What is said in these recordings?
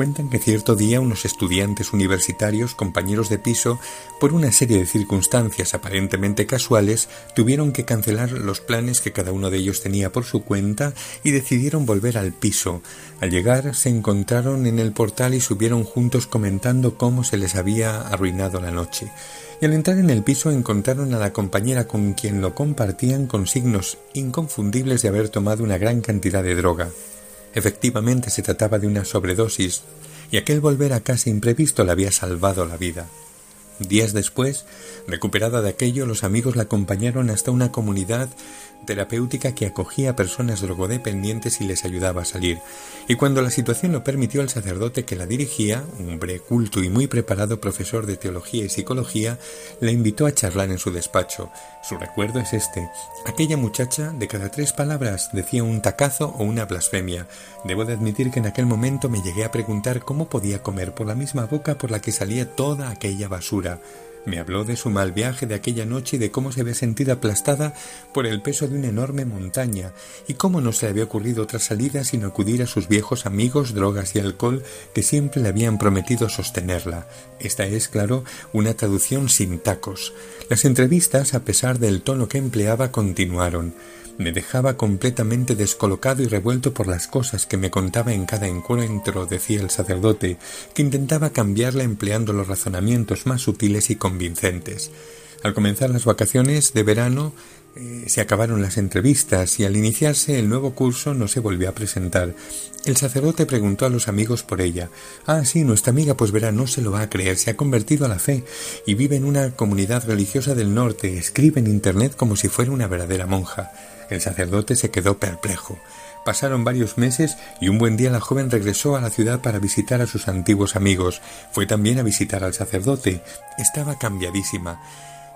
Cuentan que cierto día unos estudiantes universitarios, compañeros de piso, por una serie de circunstancias aparentemente casuales, tuvieron que cancelar los planes que cada uno de ellos tenía por su cuenta y decidieron volver al piso. Al llegar se encontraron en el portal y subieron juntos comentando cómo se les había arruinado la noche. Y al entrar en el piso encontraron a la compañera con quien lo compartían con signos inconfundibles de haber tomado una gran cantidad de droga. Efectivamente se trataba de una sobredosis, y aquel volver a casa imprevisto le había salvado la vida. Días después, recuperada de aquello, los amigos la acompañaron hasta una comunidad terapéutica que acogía a personas drogodependientes y les ayudaba a salir. Y cuando la situación lo permitió, el sacerdote que la dirigía, un hombre culto y muy preparado profesor de teología y psicología, la invitó a charlar en su despacho. Su recuerdo es este. Aquella muchacha, de cada tres palabras, decía un tacazo o una blasfemia. Debo de admitir que en aquel momento me llegué a preguntar cómo podía comer por la misma boca por la que salía toda aquella basura. себя. Me habló de su mal viaje de aquella noche y de cómo se había sentido aplastada por el peso de una enorme montaña y cómo no se le había ocurrido otra salida sino acudir a sus viejos amigos, drogas y alcohol que siempre le habían prometido sostenerla. Esta es, claro, una traducción sin tacos. Las entrevistas, a pesar del tono que empleaba, continuaron. Me dejaba completamente descolocado y revuelto por las cosas que me contaba en cada encuentro, decía el sacerdote, que intentaba cambiarla empleando los razonamientos más sutiles y convincentes. Al comenzar las vacaciones de verano eh, se acabaron las entrevistas y al iniciarse el nuevo curso no se volvió a presentar. El sacerdote preguntó a los amigos por ella. Ah, sí, nuestra amiga, pues verá, no se lo va a creer, se ha convertido a la fe y vive en una comunidad religiosa del norte, escribe en Internet como si fuera una verdadera monja. El sacerdote se quedó perplejo. Pasaron varios meses y un buen día la joven regresó a la ciudad para visitar a sus antiguos amigos. Fue también a visitar al sacerdote. Estaba cambiadísima.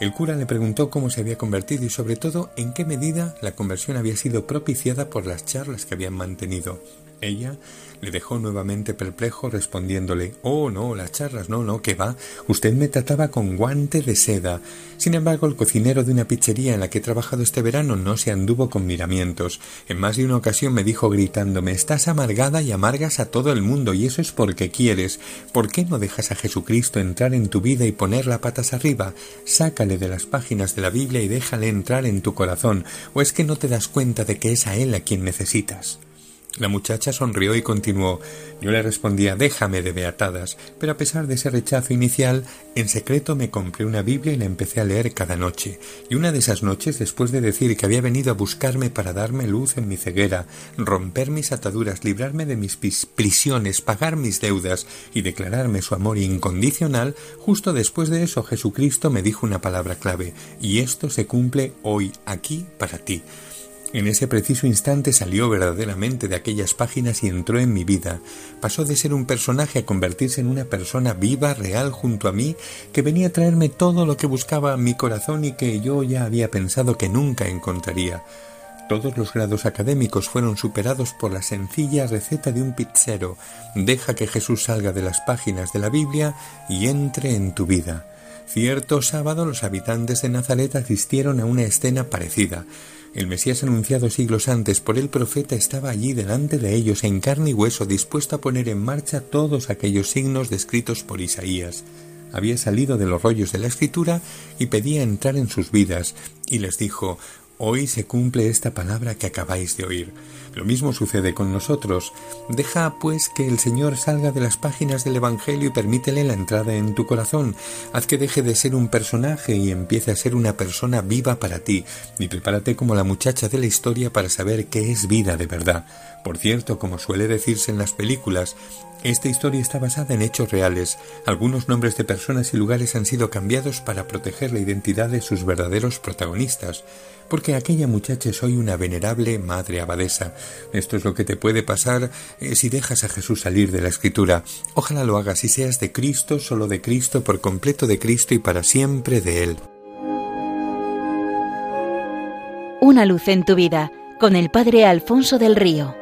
El cura le preguntó cómo se había convertido y sobre todo en qué medida la conversión había sido propiciada por las charlas que habían mantenido. Ella le dejó nuevamente perplejo respondiéndole Oh, no, las charlas, no, no, que va. Usted me trataba con guante de seda. Sin embargo, el cocinero de una pizzería en la que he trabajado este verano no se anduvo con miramientos. En más de una ocasión me dijo gritándome Estás amargada y amargas a todo el mundo, y eso es porque quieres. ¿Por qué no dejas a Jesucristo entrar en tu vida y ponerla patas arriba? Sácale de las páginas de la Biblia y déjale entrar en tu corazón. ¿O es que no te das cuenta de que es a él a quien necesitas? La muchacha sonrió y continuó. Yo le respondía déjame de beatadas, pero a pesar de ese rechazo inicial, en secreto me compré una Biblia y la empecé a leer cada noche. Y una de esas noches, después de decir que había venido a buscarme para darme luz en mi ceguera, romper mis ataduras, librarme de mis prisiones, pagar mis deudas y declararme su amor incondicional, justo después de eso Jesucristo me dijo una palabra clave, y esto se cumple hoy aquí para ti. En ese preciso instante salió verdaderamente de aquellas páginas y entró en mi vida. Pasó de ser un personaje a convertirse en una persona viva, real, junto a mí, que venía a traerme todo lo que buscaba mi corazón y que yo ya había pensado que nunca encontraría. Todos los grados académicos fueron superados por la sencilla receta de un pizzero. Deja que Jesús salga de las páginas de la Biblia y entre en tu vida. Cierto sábado los habitantes de Nazaret asistieron a una escena parecida. El Mesías anunciado siglos antes por el profeta estaba allí delante de ellos en carne y hueso, dispuesto a poner en marcha todos aquellos signos descritos por Isaías. Había salido de los rollos de la escritura y pedía entrar en sus vidas, y les dijo Hoy se cumple esta palabra que acabáis de oír. Lo mismo sucede con nosotros. Deja, pues, que el Señor salga de las páginas del Evangelio y permítele la entrada en tu corazón. Haz que deje de ser un personaje y empiece a ser una persona viva para ti. Y prepárate como la muchacha de la historia para saber qué es vida de verdad. Por cierto, como suele decirse en las películas, esta historia está basada en hechos reales. Algunos nombres de personas y lugares han sido cambiados para proteger la identidad de sus verdaderos protagonistas porque aquella muchacha es hoy una venerable madre abadesa. Esto es lo que te puede pasar eh, si dejas a Jesús salir de la escritura. Ojalá lo hagas y seas de Cristo, solo de Cristo, por completo de Cristo y para siempre de Él. Una luz en tu vida con el Padre Alfonso del Río.